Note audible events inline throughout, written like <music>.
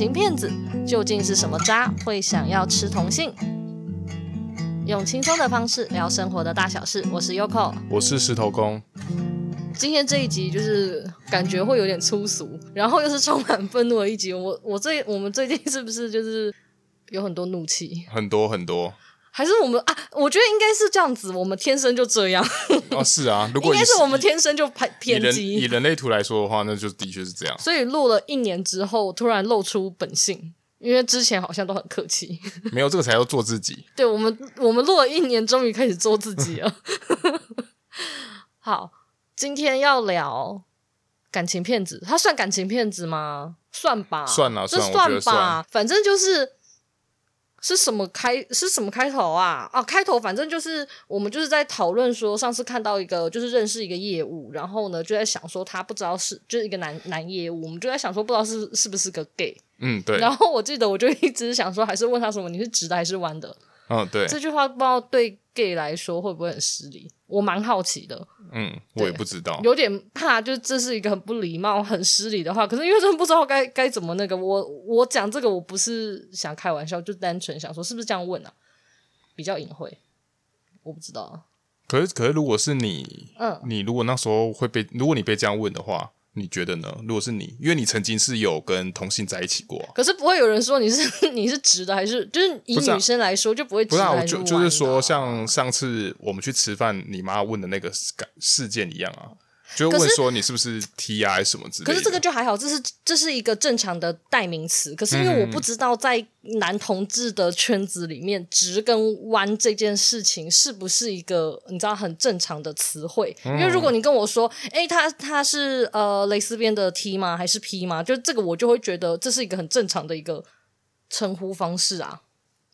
情骗子究竟是什么渣，会想要吃同性？用轻松的方式聊生活的大小事。我是 Yoko，我是石头公。今天这一集就是感觉会有点粗俗，然后又是充满愤怒的一集。我我最我们最近是不是就是有很多怒气？很多很多。还是我们啊？我觉得应该是这样子，我们天生就这样。哦，是啊，<laughs> 如果应该是我们天生就偏偏激。以人类图来说的话，那就的确是这样。所以录了一年之后，突然露出本性，因为之前好像都很客气。<laughs> 没有这个才要做自己。对我们，我们录了一年，终于开始做自己了。<laughs> 好，今天要聊感情骗子，他算感情骗子吗？算吧，算了，这算吧，反正就是。是什么开是什么开头啊？啊，开头反正就是我们就是在讨论说，上次看到一个就是认识一个业务，然后呢就在想说他不知道是就是一个男男业务，我们就在想说不知道是是不是个 gay。嗯，对。然后我记得我就一直想说，还是问他什么，你是直的还是弯的？嗯，对。这句话不知道对 gay 来说会不会很失礼？我蛮好奇的。嗯，我也不知道，有点怕，就这是一个很不礼貌、<laughs> 很失礼的话。可是因为真的不知道该该怎么那个，我我讲这个我不是想开玩笑，就单纯想说是不是这样问啊？比较隐晦，我不知道。可是可是，如果是你，嗯，你如果那时候会被，如果你被这样问的话。你觉得呢？如果是你，因为你曾经是有跟同性在一起过，可是不会有人说你是 <laughs> 你是直的还是就是以女生来说就不会直？不是就是说像上次我们去吃饭，你妈问的那个事件一样啊。就问说你是不是 T 啊，还是什么之类的？可是这个就还好，这是这是一个正常的代名词。可是因为我不知道在男同志的圈子里面，直跟弯这件事情是不是一个你知道很正常的词汇？因为如果你跟我说，哎，他他是呃蕾丝边的 T 吗？还是 P 吗？就这个我就会觉得这是一个很正常的一个称呼方式啊。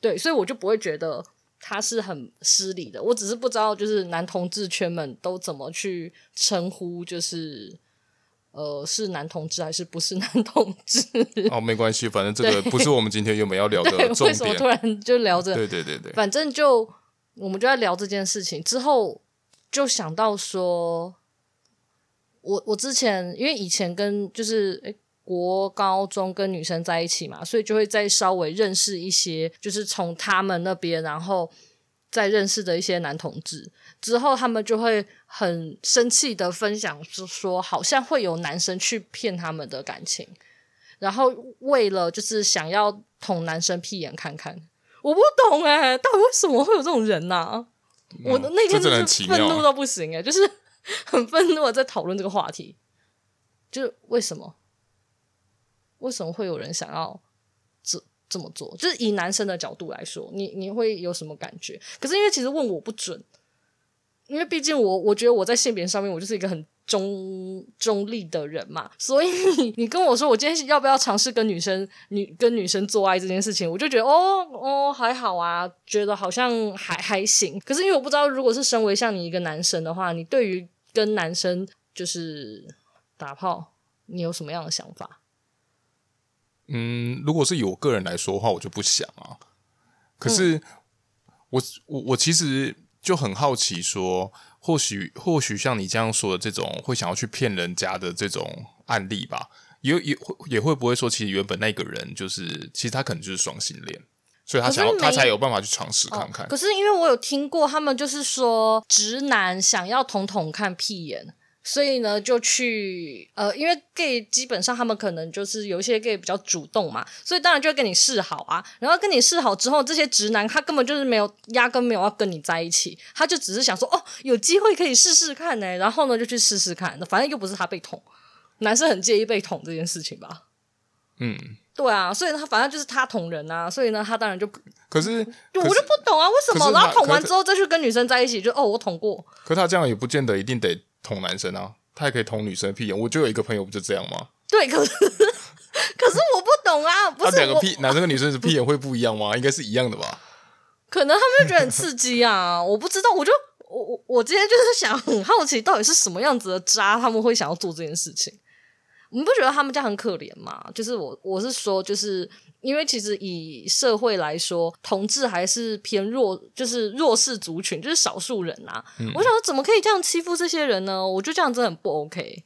对，所以我就不会觉得。他是很失礼的，我只是不知道，就是男同志圈们都怎么去称呼，就是呃，是男同志还是不是男同志？哦，没关系，反正这个不是我们今天原本要聊的重点。为什么突然就聊着？对对对对，反正就我们就在聊这件事情之后，就想到说，我我之前因为以前跟就是诶国高中跟女生在一起嘛，所以就会再稍微认识一些，就是从他们那边，然后再认识的一些男同志。之后他们就会很生气的分享，就说好像会有男生去骗他们的感情，然后为了就是想要捅男生屁眼看看。我不懂哎，到底为什么会有这种人呢？啊？嗯，我的那天就是愤怒到不行哎，就是 <laughs> 很愤怒的在讨论这个话题，就是为什么？为什么会有人想要这这么做？就是以男生的角度来说，你你会有什么感觉？可是因为其实问我不准，因为毕竟我我觉得我在性别上面我就是一个很中中立的人嘛，所以你，你跟我说我今天要不要尝试跟女生女跟女生做爱这件事情，我就觉得哦哦还好啊，觉得好像还还行。可是因为我不知道，如果是身为像你一个男生的话，你对于跟男生就是打炮，你有什么样的想法？嗯，如果是以我个人来说的话，我就不想啊。可是我、嗯、我我其实就很好奇说，说或许或许像你这样说的这种会想要去骗人家的这种案例吧，也也会也会不会说，其实原本那个人就是其实他可能就是双性恋，所以他想要他才有办法去尝试看看、哦。可是因为我有听过他们就是说，直男想要捅捅看屁眼。所以呢，就去呃，因为 gay 基本上他们可能就是有一些 gay 比较主动嘛，所以当然就会跟你示好啊。然后跟你示好之后，这些直男他根本就是没有，压根没有要跟你在一起，他就只是想说，哦，有机会可以试试看呢。然后呢，就去试试看，反正又不是他被捅，男生很介意被捅这件事情吧？嗯，对啊，所以他反正就是他捅人啊，所以呢，他当然就可是，我就不懂啊，为什么？然后捅完之后再去跟女生在一起，就哦，我捅过。可他这样也不见得一定得。捅男生啊，他也可以捅女生的屁眼。我就有一个朋友，不就这样吗？对，可是可是我不懂啊，不是他两个屁，男生跟女生的屁眼会不一样吗？应该是一样的吧？<laughs> 可能他们就觉得很刺激啊，我不知道。我就我我我今天就是想很好奇，到底是什么样子的渣，他们会想要做这件事情？你不觉得他们家很可怜吗？就是我我是说，就是。因为其实以社会来说，同志还是偏弱，就是弱势族群，就是少数人啊。嗯、我想说，怎么可以这样欺负这些人呢？我觉得这样真的很不 OK。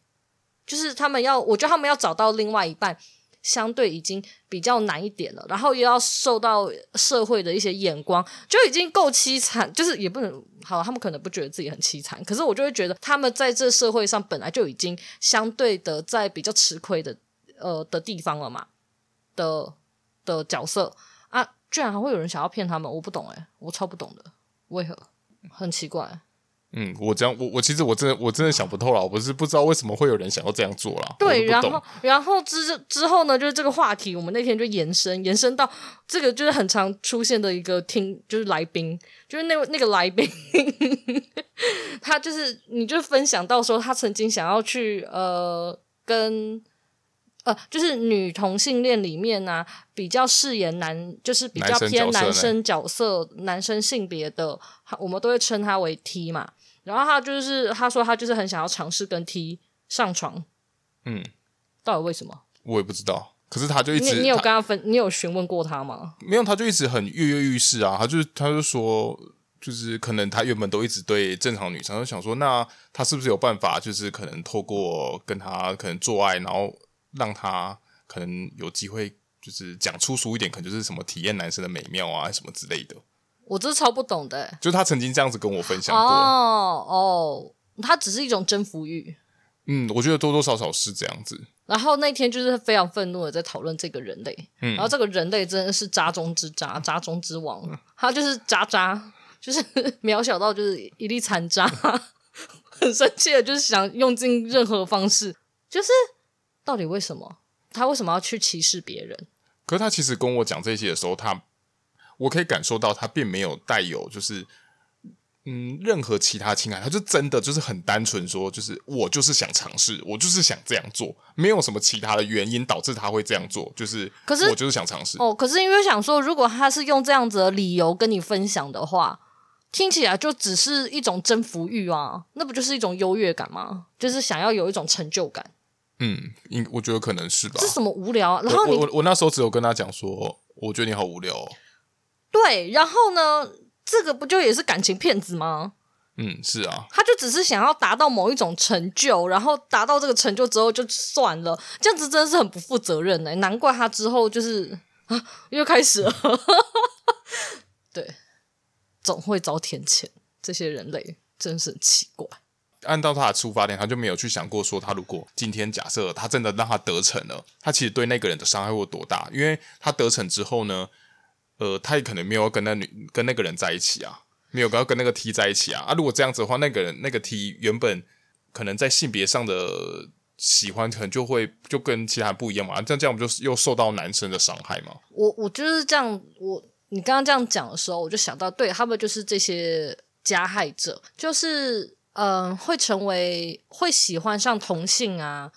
就是他们要，我觉得他们要找到另外一半，相对已经比较难一点了，然后又要受到社会的一些眼光，就已经够凄惨，就是也不能好，他们可能不觉得自己很凄惨，可是我就会觉得他们在这社会上本来就已经相对的在比较吃亏的呃的地方了嘛的的角色啊，居然还会有人想要骗他们，我不懂诶，我超不懂的，为何？很奇怪。嗯，我这样，我我其实我真的我真的想不透了，我不是不知道为什么会有人想要这样做啦。对，然后然后之之后呢，就是这个话题，我们那天就延伸延伸到这个就是很常出现的一个听，就是来宾，就是那那个来宾，<laughs> 他就是你就分享到说他曾经想要去呃跟呃就是女同性恋里面呢、啊、比较饰演男就是比较偏男生角色男生，性别的，我们都会称他为 T 嘛。然后他就是他说他就是很想要尝试跟 T 上床，嗯，到底为什么？我也不知道。可是他就一直，你，你有跟他分，他你有询问过他吗？没有，他就一直很跃跃欲试啊。他就他就说，就是可能他原本都一直对正常女生，就想说，那他是不是有办法，就是可能透过跟他可能做爱，然后让他可能有机会，就是讲粗俗一点，可能就是什么体验男生的美妙啊，什么之类的。我这是超不懂的，就他曾经这样子跟我分享过。哦哦，他只是一种征服欲。嗯，我觉得多多少少是这样子。然后那天就是非常愤怒的在讨论这个人类，嗯，然后这个人类真的是渣中之渣，渣中之王，他就是渣渣，就是渺小到就是一粒残渣，<laughs> 很生气的，就是想用尽任何方式，就是到底为什么他为什么要去歧视别人？可是他其实跟我讲这些的时候，他。我可以感受到他并没有带有就是嗯任何其他情感，他就真的就是很单纯说，就是我就是想尝试，我就是想这样做，没有什么其他的原因导致他会这样做，就是可是我就是想尝试哦。可是因为想说，如果他是用这样子的理由跟你分享的话，听起来就只是一种征服欲啊，那不就是一种优越感吗？就是想要有一种成就感。嗯，应我觉得可能是吧。这什么无聊啊？然后我我，我那时候只有跟他讲说，我觉得你好无聊哦。对，然后呢？这个不就也是感情骗子吗？嗯，是啊，他就只是想要达到某一种成就，然后达到这个成就之后就算了，这样子真的是很不负责任呢。难怪他之后就是啊，又开始了。<laughs> 对，总会遭天谴，这些人类真是很奇怪。按照他的出发点，他就没有去想过说，他如果今天假设他真的让他得逞了，他其实对那个人的伤害会有多大？因为他得逞之后呢？呃，他也可能没有跟那女跟那个人在一起啊，没有跟跟那个 T 在一起啊。啊，如果这样子的话，那个人那个 T 原本可能在性别上的喜欢，可能就会就跟其他不一样嘛。这样这样，不就又受到男生的伤害吗？我我就是这样，我你刚刚这样讲的时候，我就想到，对他们就是这些加害者，就是嗯、呃，会成为会喜欢上同性啊。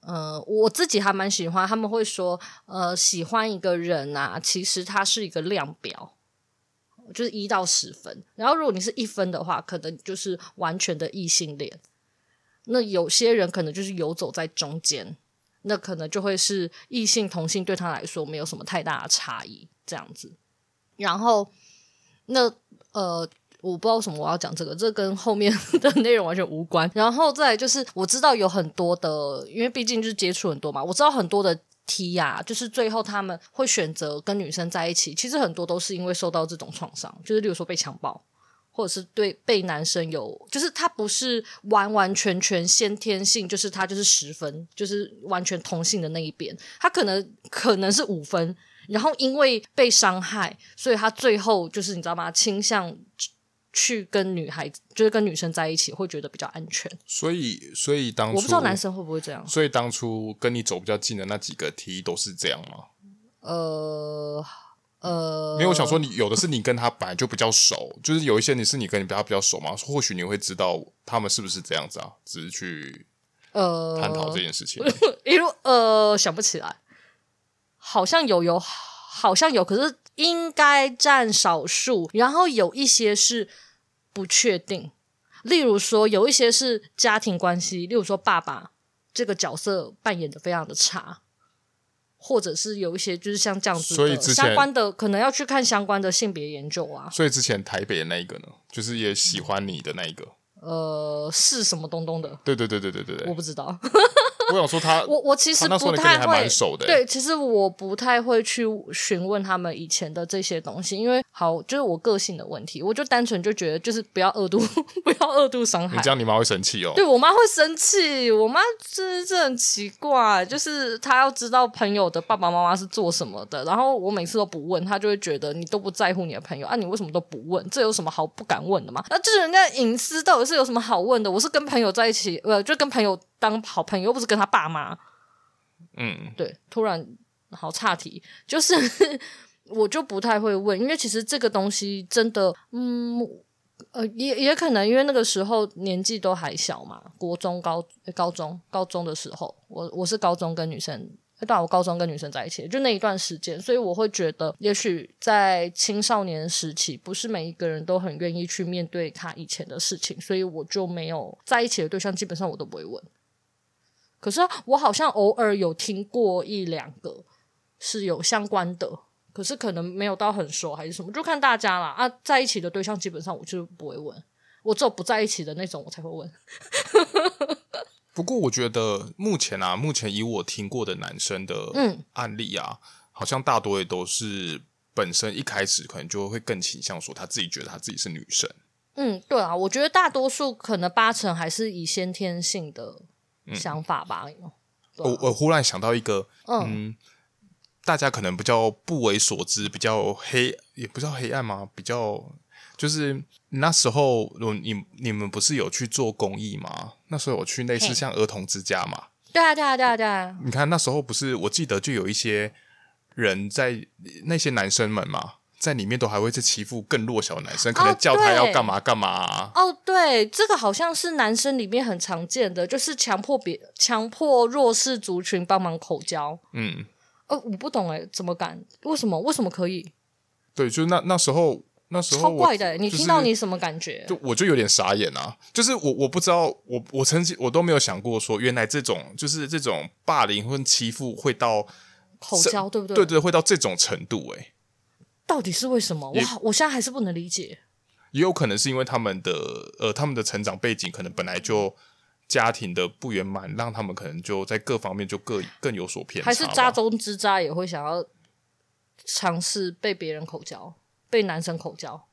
呃，我自己还蛮喜欢，他们会说，呃，喜欢一个人啊，其实他是一个量表，就是一到十分。然后如果你是一分的话，可能就是完全的异性恋。那有些人可能就是游走在中间，那可能就会是异性同性对他来说没有什么太大的差异这样子。然后那呃。我不知道什么我要讲这个，这跟后面 <laughs> 的内容完全无关。然后再就是，我知道有很多的，因为毕竟就是接触很多嘛，我知道很多的 T 呀，就是最后他们会选择跟女生在一起，其实很多都是因为受到这种创伤，就是例如说被强暴，或者是对被男生有，就是他不是完完全全先天性，就是他就是十分，就是完全同性的那一边，他可能可能是五分，然后因为被伤害，所以他最后就是你知道吗？倾向。去跟女孩子，就是跟女生在一起，会觉得比较安全。所以，所以当初我不知道男生会不会这样。所以当初跟你走比较近的那几个 T 都是这样吗？呃呃，没有，我想说你有的是你跟他本来就比较熟，就是有一些你是你跟你比较比较熟嘛，或许你会知道他们是不是这样子啊，只是去呃探讨这件事情。<laughs> 一路呃，想不起来，好像有有，好像有，可是。应该占少数，然后有一些是不确定。例如说，有一些是家庭关系，例如说爸爸这个角色扮演的非常的差，或者是有一些就是像这样子的所以之前相关的，可能要去看相关的性别研究啊。所以之前台北的那一个呢，就是也喜欢你的那一个，呃，是什么东东的？对对对对对对对，我不知道。我想说他，我我其实不太会，对，其实我不太会去询问他们以前的这些东西，因为好就是我个性的问题，我就单纯就觉得就是不要恶度，<laughs> 不要恶度伤害。你这样你妈会生气哦？对我妈会生气，我妈真是很奇怪，就是她要知道朋友的爸爸妈妈是做什么的，然后我每次都不问，她就会觉得你都不在乎你的朋友啊，你为什么都不问？这有什么好不敢问的吗？那这人家隐私到底是有什么好问的？我是跟朋友在一起，呃，就跟朋友当好朋友，又不是跟他爸妈。嗯，对，突然好岔题，就是我就不太会问，因为其实这个东西真的，嗯，呃，也也可能因为那个时候年纪都还小嘛，国中、高、高中、高中的时候，我我是高中跟女生，对，我高中跟女生在一起，就那一段时间，所以我会觉得，也许在青少年时期，不是每一个人都很愿意去面对他以前的事情，所以我就没有在一起的对象，基本上我都不会问。可是我好像偶尔有听过一两个是有相关的，可是可能没有到很熟还是什么，就看大家啦。啊，在一起的对象基本上我就不会问，我只有不在一起的那种我才会问。<laughs> 不过我觉得目前啊，目前以我听过的男生的案例啊，嗯、好像大多也都是本身一开始可能就会更倾向说他自己觉得他自己是女生。嗯，对啊，我觉得大多数可能八成还是以先天性的。想法吧，啊、我我忽然想到一个，嗯，嗯，大家可能比较不为所知，比较黑，也不叫黑暗吗？比较就是那时候，你你们不是有去做公益吗？那时候我去类似像儿童之家嘛，对啊，对啊，对啊，对啊。你看那时候不是，我记得就有一些人在那些男生们嘛。在里面都还会去欺负更弱小的男生，可能叫他要干嘛干嘛啊。哦，对，这个好像是男生里面很常见的，就是强迫别强迫弱势族群帮忙口交。嗯，哦，我不懂哎，怎么敢？为什么？为什么可以？对，就那那时候那时候超怪的，你听到你什么感觉？就我就有点傻眼啊！就是我我不知道，我我曾经我都没有想过说，原来这种就是这种霸凌或欺负会到口交，对不对？对对，会到这种程度哎。到底是为什么？我好，我现在还是不能理解。也有可能是因为他们的呃，他们的成长背景可能本来就家庭的不圆满，让他们可能就在各方面就各更有所偏差。还是渣中之渣也会想要尝试被别人口交，被男生口交。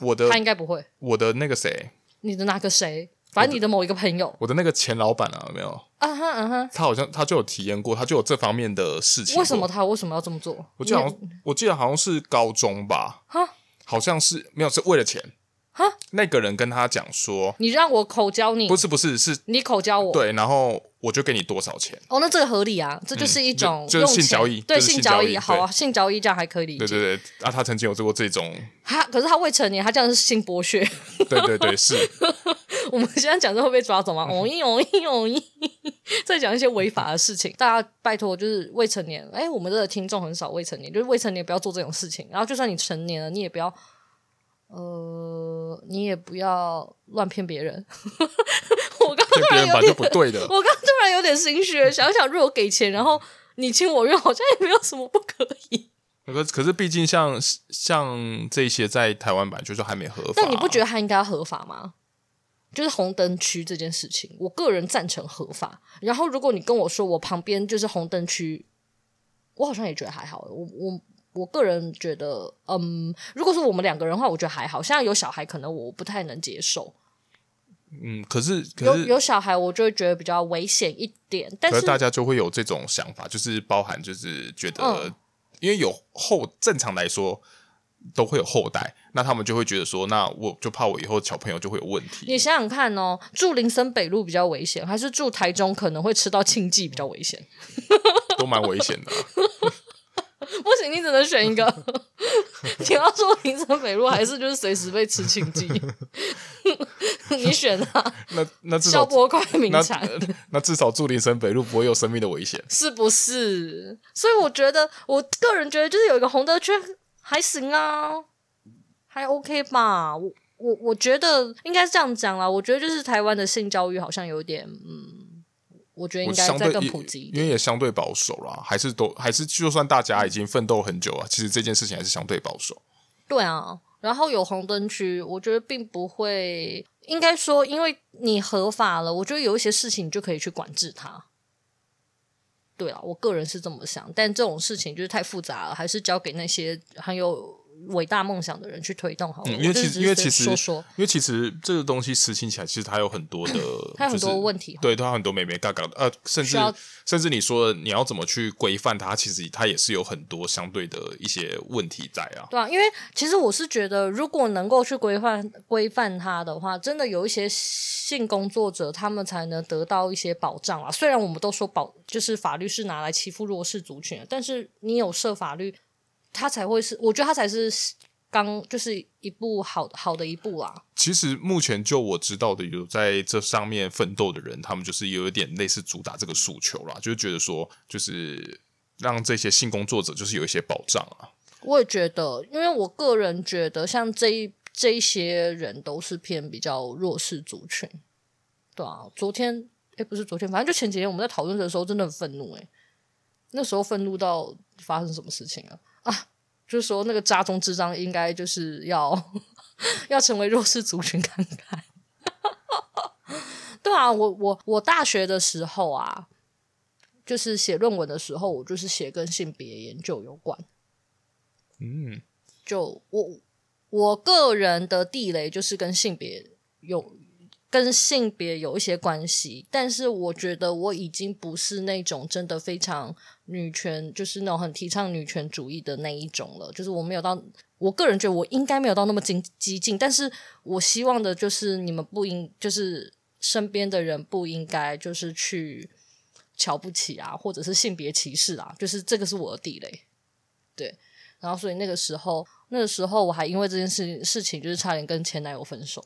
我的他应该不会。我的那个谁？你的那个谁？反正你的某一个朋友，我的那个前老板啊，有没有？啊哈啊哈，他好像他就有体验过，他就有这方面的事情。为什么他为什么要这么做？我记得好像我记得好像是高中吧，哈，好像是没有是为了钱。哈，那个人跟他讲说：“你让我口交你，不是不是是，你口交我，对，然后我就给你多少钱。”哦，那这个合理啊，这就是一种就是性交易，对性交易，好啊，性交易这样还可以理解。对对对，啊，他曾经有做过这种，他可是他未成年，他这样是性剥削。<laughs> 对对对，是。<laughs> 我们现在讲这会被抓走吗？<laughs> 哦一哦一哦一，再讲一些违法的事情，大家拜托，就是未成年，哎，我们这个听众很少未成年，就是未成年不要做这种事情。然后，就算你成年了，你也不要。呃，你也不要乱骗别人。<laughs> 我刚刚突然有点不对的，我刚突然有点心虚，想想如果给钱，然后你情我愿，好像也没有什么不可以。可可是，毕竟像像这些在台湾版就是还没合法，但你不觉得它应该要合法吗？就是红灯区这件事情，我个人赞成合法。然后，如果你跟我说我旁边就是红灯区，我好像也觉得还好。我我。我个人觉得，嗯，如果是我们两个人的话，我觉得还好。现在有小孩，可能我不太能接受。嗯，可是，有有小孩，我就会觉得比较危险一点。但是，是大家就会有这种想法，就是包含就是觉得，嗯、因为有后正常来说都会有后代，那他们就会觉得说，那我就怕我以后小朋友就会有问题。你想想看哦，住林森北路比较危险，还是住台中可能会吃到庆记比较危险？都蛮危险的。<laughs> 不行，你只能选一个。<laughs> 你要说林森北路，还是就是随时被吃庆记？<laughs> 你选啊？那那至少消快名产那，那至少住林森北路不会有生命的危险，是不是？所以我觉得，我个人觉得，就是有一个红灯区还行啊，还 OK 吧。我我我觉得应该是这样讲啦。我觉得就是台湾的性教育好像有点嗯。我觉得应该再更普及一点，因为也相对保守啦，还是都还是就算大家已经奋斗很久了，其实这件事情还是相对保守。对啊，然后有红灯区，我觉得并不会，应该说，因为你合法了，我觉得有一些事情你就可以去管制它。对啊，我个人是这么想，但这种事情就是太复杂了，还是交给那些很有。伟大梦想的人去推动好了，嗯，因为其实，因为其实，说说因为其实这个东西实行起来，其实它有很多的，它有很多问题，对，它很多美眉嘎嘎的，呃，甚至甚至你说你要怎么去规范它，其实它也是有很多相对的一些问题在啊。对啊，因为其实我是觉得，如果能够去规范规范它的话，真的有一些性工作者，他们才能得到一些保障啊。虽然我们都说保，就是法律是拿来欺负弱势族群的，但是你有设法律。他才会是，我觉得他才是刚就是一部好好的一步啊。其实目前就我知道的，有在这上面奋斗的人，他们就是有一点类似主打这个诉求啦，就是觉得说，就是让这些性工作者就是有一些保障啊。我也觉得，因为我个人觉得，像这一这一些人都是偏比较弱势族群，对啊。昨天诶，不是昨天，反正就前几天我们在讨论的时候，真的很愤怒诶，那时候愤怒到发生什么事情啊？啊，就是说那个渣中之渣应该就是要 <laughs> 要成为弱势族群看看。<laughs> 对啊，我我我大学的时候啊，就是写论文的时候，我就是写跟性别研究有关。嗯，就我我个人的地雷就是跟性别有。跟性别有一些关系，但是我觉得我已经不是那种真的非常女权，就是那种很提倡女权主义的那一种了。就是我没有到，我个人觉得我应该没有到那么激激进，但是我希望的就是你们不应，就是身边的人不应该就是去瞧不起啊，或者是性别歧视啊，就是这个是我的地雷。对，然后所以那个时候，那个时候我还因为这件事事情，就是差点跟前男友分手。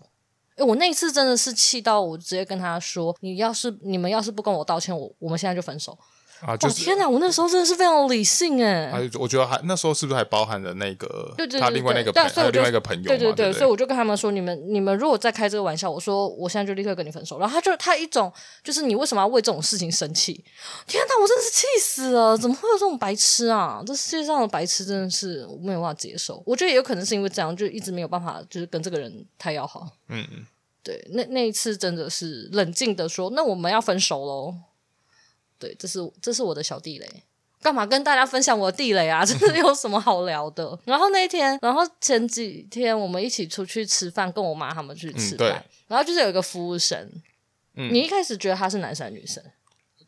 我那次真的是气到我直接跟他说：“你要是你们要是不跟我道歉，我我们现在就分手。”啊！就是、哦、天哪！我那时候真的是非常理性诶。啊，我觉得还那时候是不是还包含了那个他另外那个另外一个朋友对对对，对对所以我就跟他们说：“你们你们如果再开这个玩笑，我说我现在就立刻跟你分手。”然后他就他一种就是你为什么要为这种事情生气？天哪！我真的是气死了！怎么会有这种白痴啊？这世界上的白痴真的是我没有办法接受。我觉得也有可能是因为这样，就一直没有办法就是跟这个人太要好。嗯嗯。对，那那一次真的是冷静的说，那我们要分手喽。对，这是这是我的小地雷，干嘛跟大家分享我的地雷啊？<laughs> 真的有什么好聊的？<laughs> 然后那一天，然后前几天我们一起出去吃饭，跟我妈他们去吃饭，嗯、然后就是有一个服务生，嗯，你一开始觉得他是男生女生？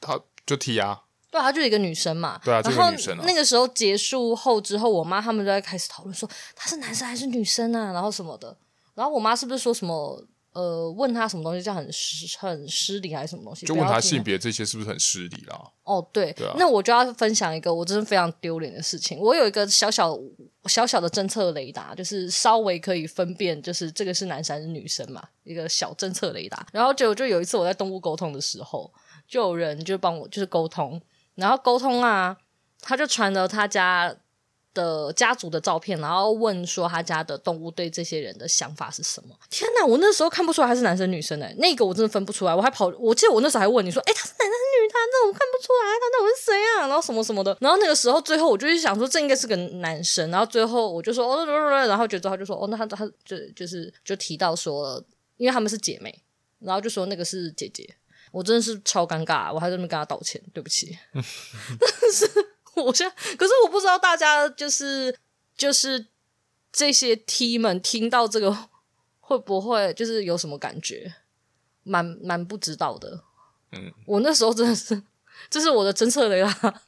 他就 T 啊，对，他就是一个女生嘛，对啊，然后这个女生啊。那个时候结束后之后，我妈他们就在开始讨论说他是男生还是女生啊，然后什么的，然后我妈是不是说什么？呃，问他什么东西叫很失很失礼还是什么东西？就问他性别这些是不是很失礼啦？哦，对，对啊，那我就要分享一个我真的非常丢脸的事情。我有一个小小小小的侦测雷达，就是稍微可以分辨，就是这个是男生还是女生嘛，一个小侦测雷达。然后就就有一次我在动物沟通的时候，就有人就帮我就是沟通，然后沟通啊，他就传了他家。的家族的照片，然后问说他家的动物对这些人的想法是什么？天哪，我那时候看不出来他是男生女生哎，那个我真的分不出来。我还跑，我记得我那时候还问你说，哎，他是男生女？他那我看不出来，他那我是谁啊？然后什么什么的。然后那个时候最后我就去想说，这应该是个男生。然后最后我就说，哦，然后觉得他就说，哦，那他他就就是就提到说，因为他们是姐妹，然后就说那个是姐姐。我真的是超尴尬，我还在那边跟他道歉，对不起，<laughs> 但是。我现在，可是我不知道大家就是就是这些 T 们听到这个会不会就是有什么感觉？蛮蛮不知道的。嗯，我那时候真的是，这是我的侦测雷达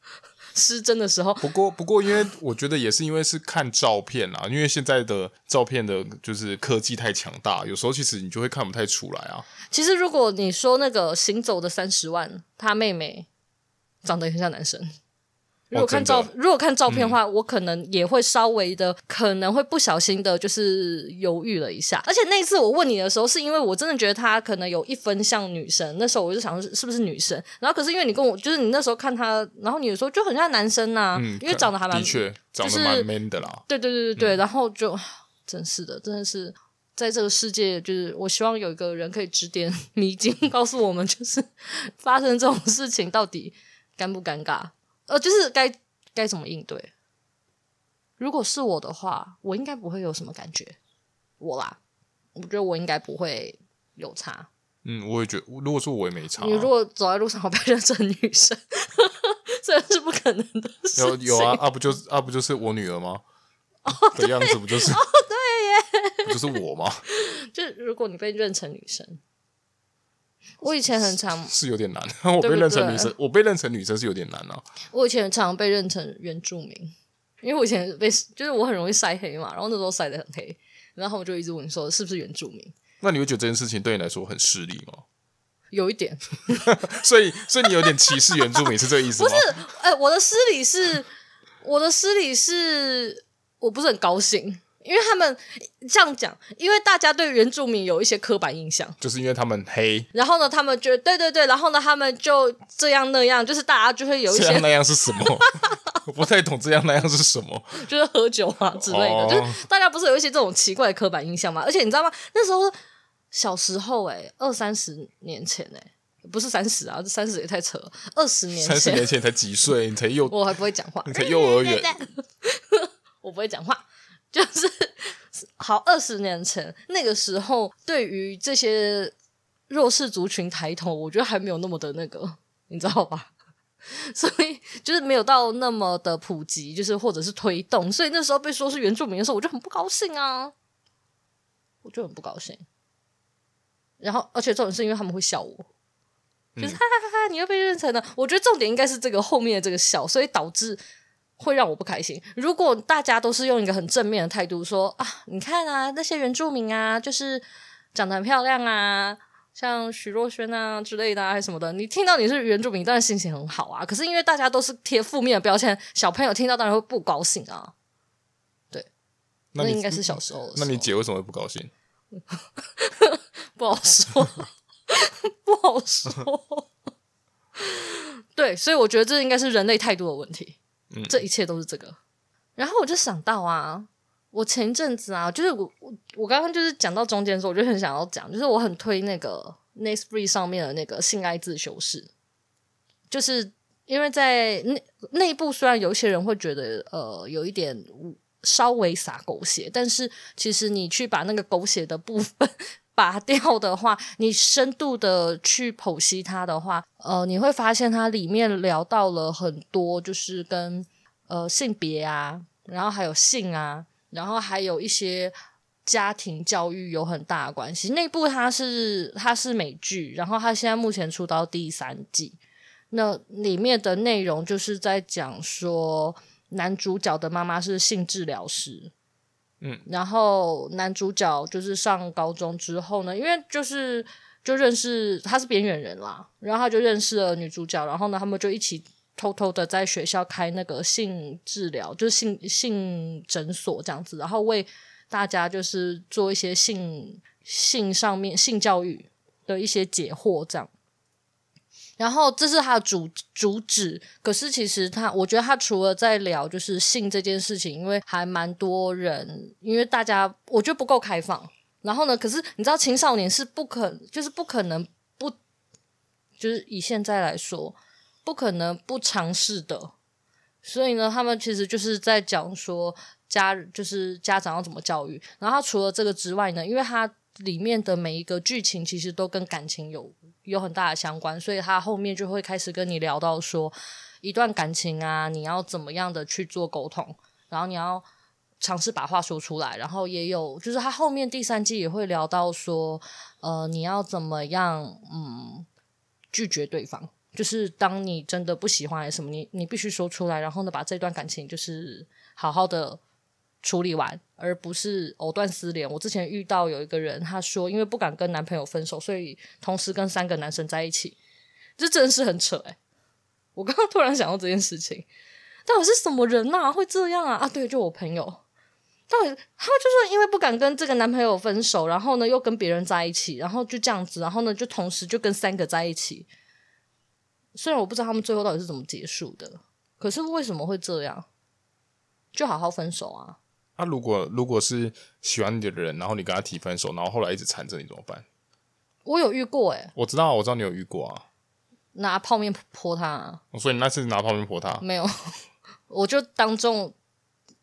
失真的时候。不过不过，因为我觉得也是因为是看照片啊，因为现在的照片的就是科技太强大，有时候其实你就会看不太出来啊。其实如果你说那个行走的三十万，他妹妹长得很像男生。如果看照，哦、如果看照片的话，嗯、我可能也会稍微的，可能会不小心的，就是犹豫了一下。而且那一次我问你的时候，是因为我真的觉得他可能有一分像女生。那时候我就想说，是不是女生？然后可是因为你跟我，就是你那时候看他，然后你有时候就很像男生呐、啊，嗯、因为长得还蛮，的确长得蛮 man 的啦。对对对对对，嗯、然后就真是的，真的是在这个世界，就是我希望有一个人可以指点 <laughs> 迷津，告诉我们，就是发生这种事情到底尴不尴尬。呃，就是该该怎么应对？如果是我的话，我应该不会有什么感觉。我啦，我觉得我应该不会有差。嗯，我也觉得，如果说我也没差。你如果走在路上，我被认成女生，<laughs> 这是不可能的事。有有啊，啊不就是啊不就是我女儿吗？哦，的样子不就是？哦，对耶，不就是我吗？<laughs> 就如果你被认成女生，我以前很常是有点难。<laughs> 我被认成女生，我被认成女生是有点难啊。<laughs> 我以前常常被认成原住民，因为我以前被就是我很容易晒黑嘛，然后那时候晒得很黑，然后我就一直问说是不是原住民。那你会觉得这件事情对你来说很失礼吗？<laughs> 有一点，所以所以你有点歧视原住民是这个意思吗？不是，哎、欸，我的失礼是，我的失礼是，我不是很高兴，因为他们这样讲，因为大家对原住民有一些刻板印象，就是因为他们黑，然后呢，他们觉得对对对，然后呢，他们就这样那样，就是大家就会有一些这样那样是什么？<laughs> 我不太懂这样那样是什么，就是喝酒啊之类的，哦、就是大家不是有一些这种奇怪的刻板印象吗？而且你知道吗？那时候。小时候哎、欸，二三十年前哎、欸，不是三十啊，这三十也太扯了。二十年前，三十年前才几岁？你才幼，我还不会讲话，你才幼儿园，<laughs> 我不会讲话。就是好，二十年前那个时候，对于这些弱势族群抬头，我觉得还没有那么的那个，你知道吧？<laughs> 所以就是没有到那么的普及，就是或者是推动。所以那时候被说是原住民的时候，我就很不高兴啊，我就很不高兴。然后，而且重点是因为他们会笑我，就是哈哈哈哈，你又被认成了。我觉得重点应该是这个后面的这个笑，所以导致会让我不开心。如果大家都是用一个很正面的态度说啊，你看啊，那些原住民啊，就是长得很漂亮啊，像徐若瑄啊之类的啊，还是什么的，你听到你是原住民，当然心情很好啊。可是因为大家都是贴负面的标签，小朋友听到当然会不高兴啊。对，那应该是小时候时候。那你姐为什么会不高兴？<laughs> 不好说，<laughs> 不好说。<laughs> 对，所以我觉得这应该是人类态度的问题。嗯，这一切都是这个。然后我就想到啊，我前一阵子啊，就是我我我刚刚就是讲到中间的时候，我就很想要讲，就是我很推那个 Nextfree 上面的那个性爱自修室，就是因为在内内部虽然有一些人会觉得呃有一点。稍微撒狗血，但是其实你去把那个狗血的部分拔掉的话，你深度的去剖析它的话，呃，你会发现它里面聊到了很多，就是跟呃性别啊，然后还有性啊，然后还有一些家庭教育有很大的关系。那部它是它是美剧，然后它现在目前出到第三季，那里面的内容就是在讲说。男主角的妈妈是性治疗师，嗯，然后男主角就是上高中之后呢，因为就是就认识他是边缘人啦，然后他就认识了女主角，然后呢，他们就一起偷偷的在学校开那个性治疗，就是性性诊所这样子，然后为大家就是做一些性性上面性教育的一些解惑这样。然后这是他的主主旨，可是其实他，我觉得他除了在聊就是性这件事情，因为还蛮多人，因为大家我觉得不够开放。然后呢，可是你知道青少年是不可，就是不可能不，就是以现在来说，不可能不尝试的。所以呢，他们其实就是在讲说家就是家长要怎么教育。然后他除了这个之外呢，因为他里面的每一个剧情其实都跟感情有。有很大的相关，所以他后面就会开始跟你聊到说，一段感情啊，你要怎么样的去做沟通，然后你要尝试把话说出来，然后也有就是他后面第三季也会聊到说，呃，你要怎么样，嗯，拒绝对方，就是当你真的不喜欢什么，你你必须说出来，然后呢，把这段感情就是好好的。处理完，而不是藕断丝连。我之前遇到有一个人，他说因为不敢跟男朋友分手，所以同时跟三个男生在一起，这真的是很扯诶。我刚刚突然想到这件事情，到底是什么人呐、啊？会这样啊？啊，对，就我朋友，到底他就是因为不敢跟这个男朋友分手，然后呢又跟别人在一起，然后就这样子，然后呢就同时就跟三个在一起。虽然我不知道他们最后到底是怎么结束的，可是为什么会这样？就好好分手啊！那、啊、如果如果是喜欢你的人，然后你跟他提分手，然后后来一直缠着你怎么办？我有遇过诶，我知道，我知道你有遇过啊。拿泡面泼他、啊，所以你那次拿泡面泼他？没有，<laughs> 我就当众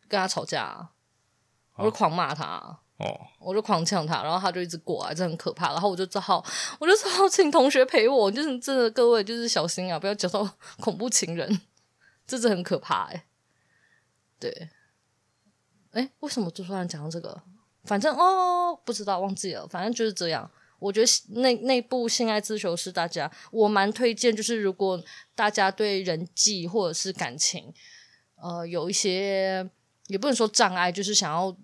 跟他吵架、啊，我就狂骂他、啊，哦，我就狂呛他，然后他就一直过来，这很可怕。然后我就只好，我就只好请同学陪我，就是真的各位就是小心啊，不要交到恐怖情人。这是很可怕哎。对，哎，为什么就突然讲到这个？反正哦，不知道忘记了，反正就是这样。我觉得那那部《性爱自修是》，大家我蛮推荐，就是如果大家对人际或者是感情，呃，有一些也不能说障碍，就是想要。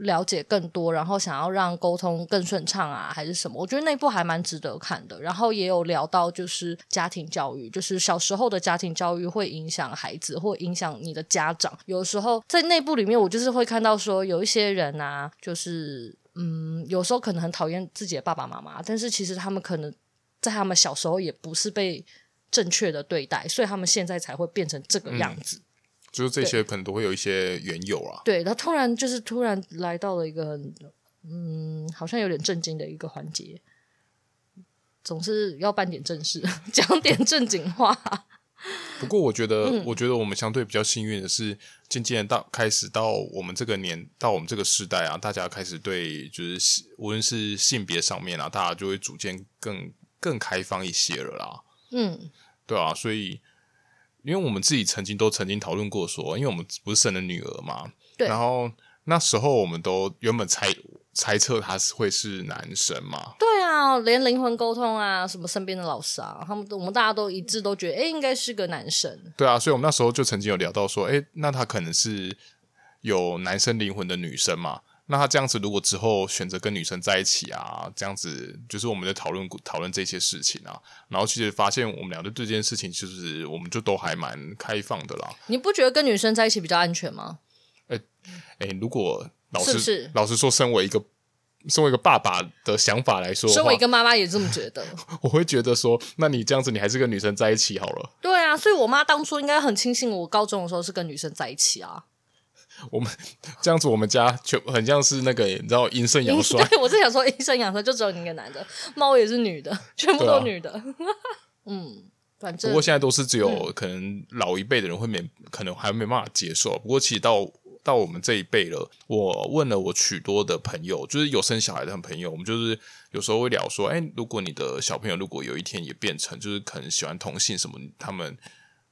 了解更多，然后想要让沟通更顺畅啊，还是什么？我觉得那部还蛮值得看的。然后也有聊到，就是家庭教育，就是小时候的家庭教育会影响孩子，或影响你的家长。有时候在那部里面，我就是会看到说，有一些人啊，就是嗯，有时候可能很讨厌自己的爸爸妈妈，但是其实他们可能在他们小时候也不是被正确的对待，所以他们现在才会变成这个样子。就是这些可能都会有一些缘由啊。对，他突然就是突然来到了一个嗯，好像有点震惊的一个环节，总是要办点正事，<laughs> 讲点正经话。<laughs> 不过我觉得，嗯、我觉得我们相对比较幸运的是，渐渐到开始到我们这个年，到我们这个时代啊，大家开始对就是无论是性别上面啊，大家就会逐渐更更开放一些了啦。嗯，对啊，所以。因为我们自己曾经都曾经讨论过说，因为我们不是生了女儿嘛，对，然后那时候我们都原本猜猜测他是会是男生嘛，对啊，连灵魂沟通啊，什么身边的老师啊，他们都我们大家都一致都觉得，哎，应该是个男生。对啊，所以我们那时候就曾经有聊到说，哎，那他可能是有男生灵魂的女生嘛。那他这样子，如果之后选择跟女生在一起啊，这样子就是我们在讨论讨论这些事情啊，然后其实发现我们俩对这件事情，就是我们就都还蛮开放的啦。你不觉得跟女生在一起比较安全吗？哎哎、欸欸，如果老实老实说，身为一个身为一个爸爸的想法来说，身为一个妈妈也这么觉得，<laughs> 我会觉得说，那你这样子，你还是跟女生在一起好了。对啊，所以我妈当初应该很庆幸我高中的时候是跟女生在一起啊。我们这样子，我们家就很像是那个，你知道阴盛阳衰。对，我是想说阴盛阳衰，就只有你一个男的，猫也是女的，全部都女的。啊、嗯，反正不过现在都是只有可能老一辈的人会没，嗯、可能还没办法接受。不过其实到到我们这一辈了，我问了我许多的朋友，就是有生小孩的朋友，我们就是有时候会聊说，哎、欸，如果你的小朋友如果有一天也变成就是可能喜欢同性什么，他们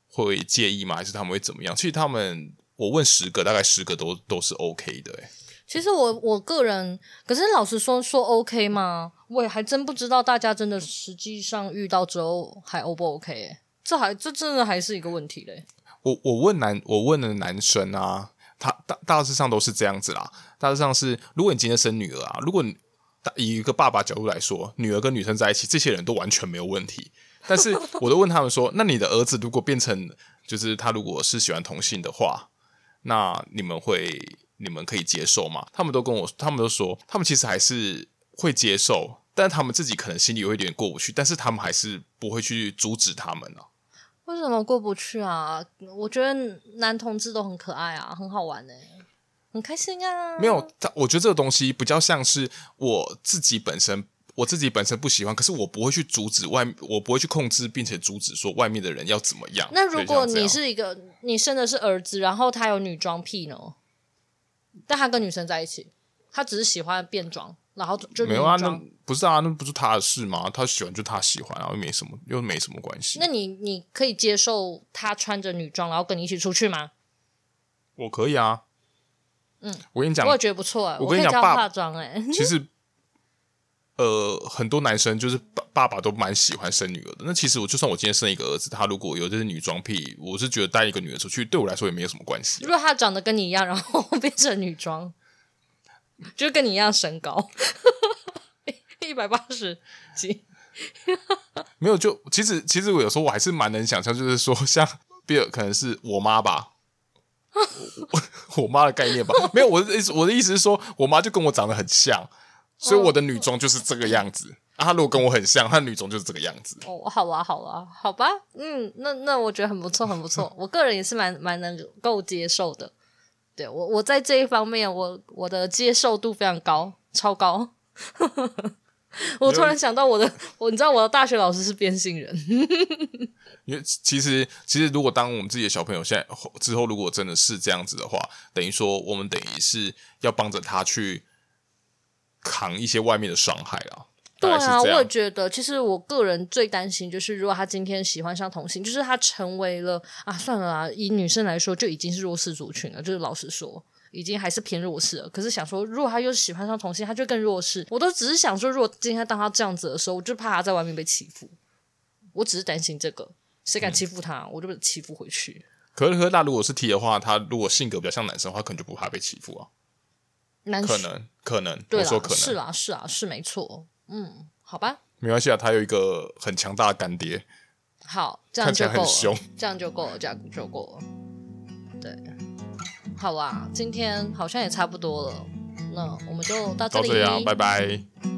会介意吗？还是他们会怎么样？其实他们。我问十个，大概十个都都是 OK 的。哎，其实我我个人，可是老实说说 OK 吗？我也还真不知道，大家真的实际上遇到之后还 O 不 OK？这还这真的还是一个问题嘞。我我问男我问的男生啊，他大大致上都是这样子啦。大致上是，如果你今天生女儿啊，如果以一个爸爸角度来说，女儿跟女生在一起，这些人都完全没有问题。但是，我都问他们说，那你的儿子如果变成，就是他如果是喜欢同性的话。那你们会，你们可以接受吗？他们都跟我，他们都说，他们其实还是会接受，但他们自己可能心里有一点过不去，但是他们还是不会去阻止他们呢、啊。为什么过不去啊？我觉得男同志都很可爱啊，很好玩呢、欸，很开心啊。没有，他我觉得这个东西比较像是我自己本身。我自己本身不喜欢，可是我不会去阻止外，我不会去控制，并且阻止说外面的人要怎么样。那如果你是一个，你生的是儿子，然后他有女装癖呢？但他跟女生在一起，他只是喜欢变装，然后就没有啊？那不是啊？那不是他的事吗？他喜欢就他喜欢，然后又没什么，又没什么关系。那你你可以接受他穿着女装，然后跟你一起出去吗？我可以啊。嗯，我跟你讲，我也觉得不错。我跟你讲，化妆哎、欸，其实。呃，很多男生就是爸爸爸都蛮喜欢生女儿的。那其实我就算我今天生一个儿子，他如果有这些女装癖，我是觉得带一个女儿出去，对我来说也没有什么关系。如果他长得跟你一样，然后变成女装，就跟你一样身高，一百八十斤，没有就其实其实我有时候我还是蛮能想象，就是说像比尔可能是我妈吧，我我妈的概念吧，没有我的意思，我的意思是说我妈就跟我长得很像。所以我的女装就是这个样子，啊，她如果跟我很像，她的女装就是这个样子。哦，好啊，好啊，好吧，嗯，那那我觉得很不错，很不错，我个人也是蛮蛮能够接受的。对我，我在这一方面，我我的接受度非常高，超高。<laughs> 我突然想到我的，我你知道我的大学老师是变性人。因为其实其实如果当我们自己的小朋友现在之后如果真的是这样子的话，等于说我们等于是要帮着他去。扛一些外面的伤害啊！对啊，我也觉得，其实我个人最担心就是，如果他今天喜欢上同性，就是他成为了啊，算了啊，以女生来说就已经是弱势族群了，就是老实说，已经还是偏弱势了。可是想说，如果他又喜欢上同性，他就更弱势。我都只是想说，如果今天当他这样子的时候，我就怕他在外面被欺负。我只是担心这个，谁敢欺负他，嗯、我就被欺负回去。可是，那如果是 T 的话，他如果性格比较像男生的话，可能就不怕被欺负啊。男可能，可能，对我说可能是啊，是啊，是没错。嗯，好吧，没关系啊，他有一个很强大的干爹。好，这样就够了，这样就够了，这样就够了。对，好啦，今天好像也差不多了，那我们就到这里，到这里啊，拜拜。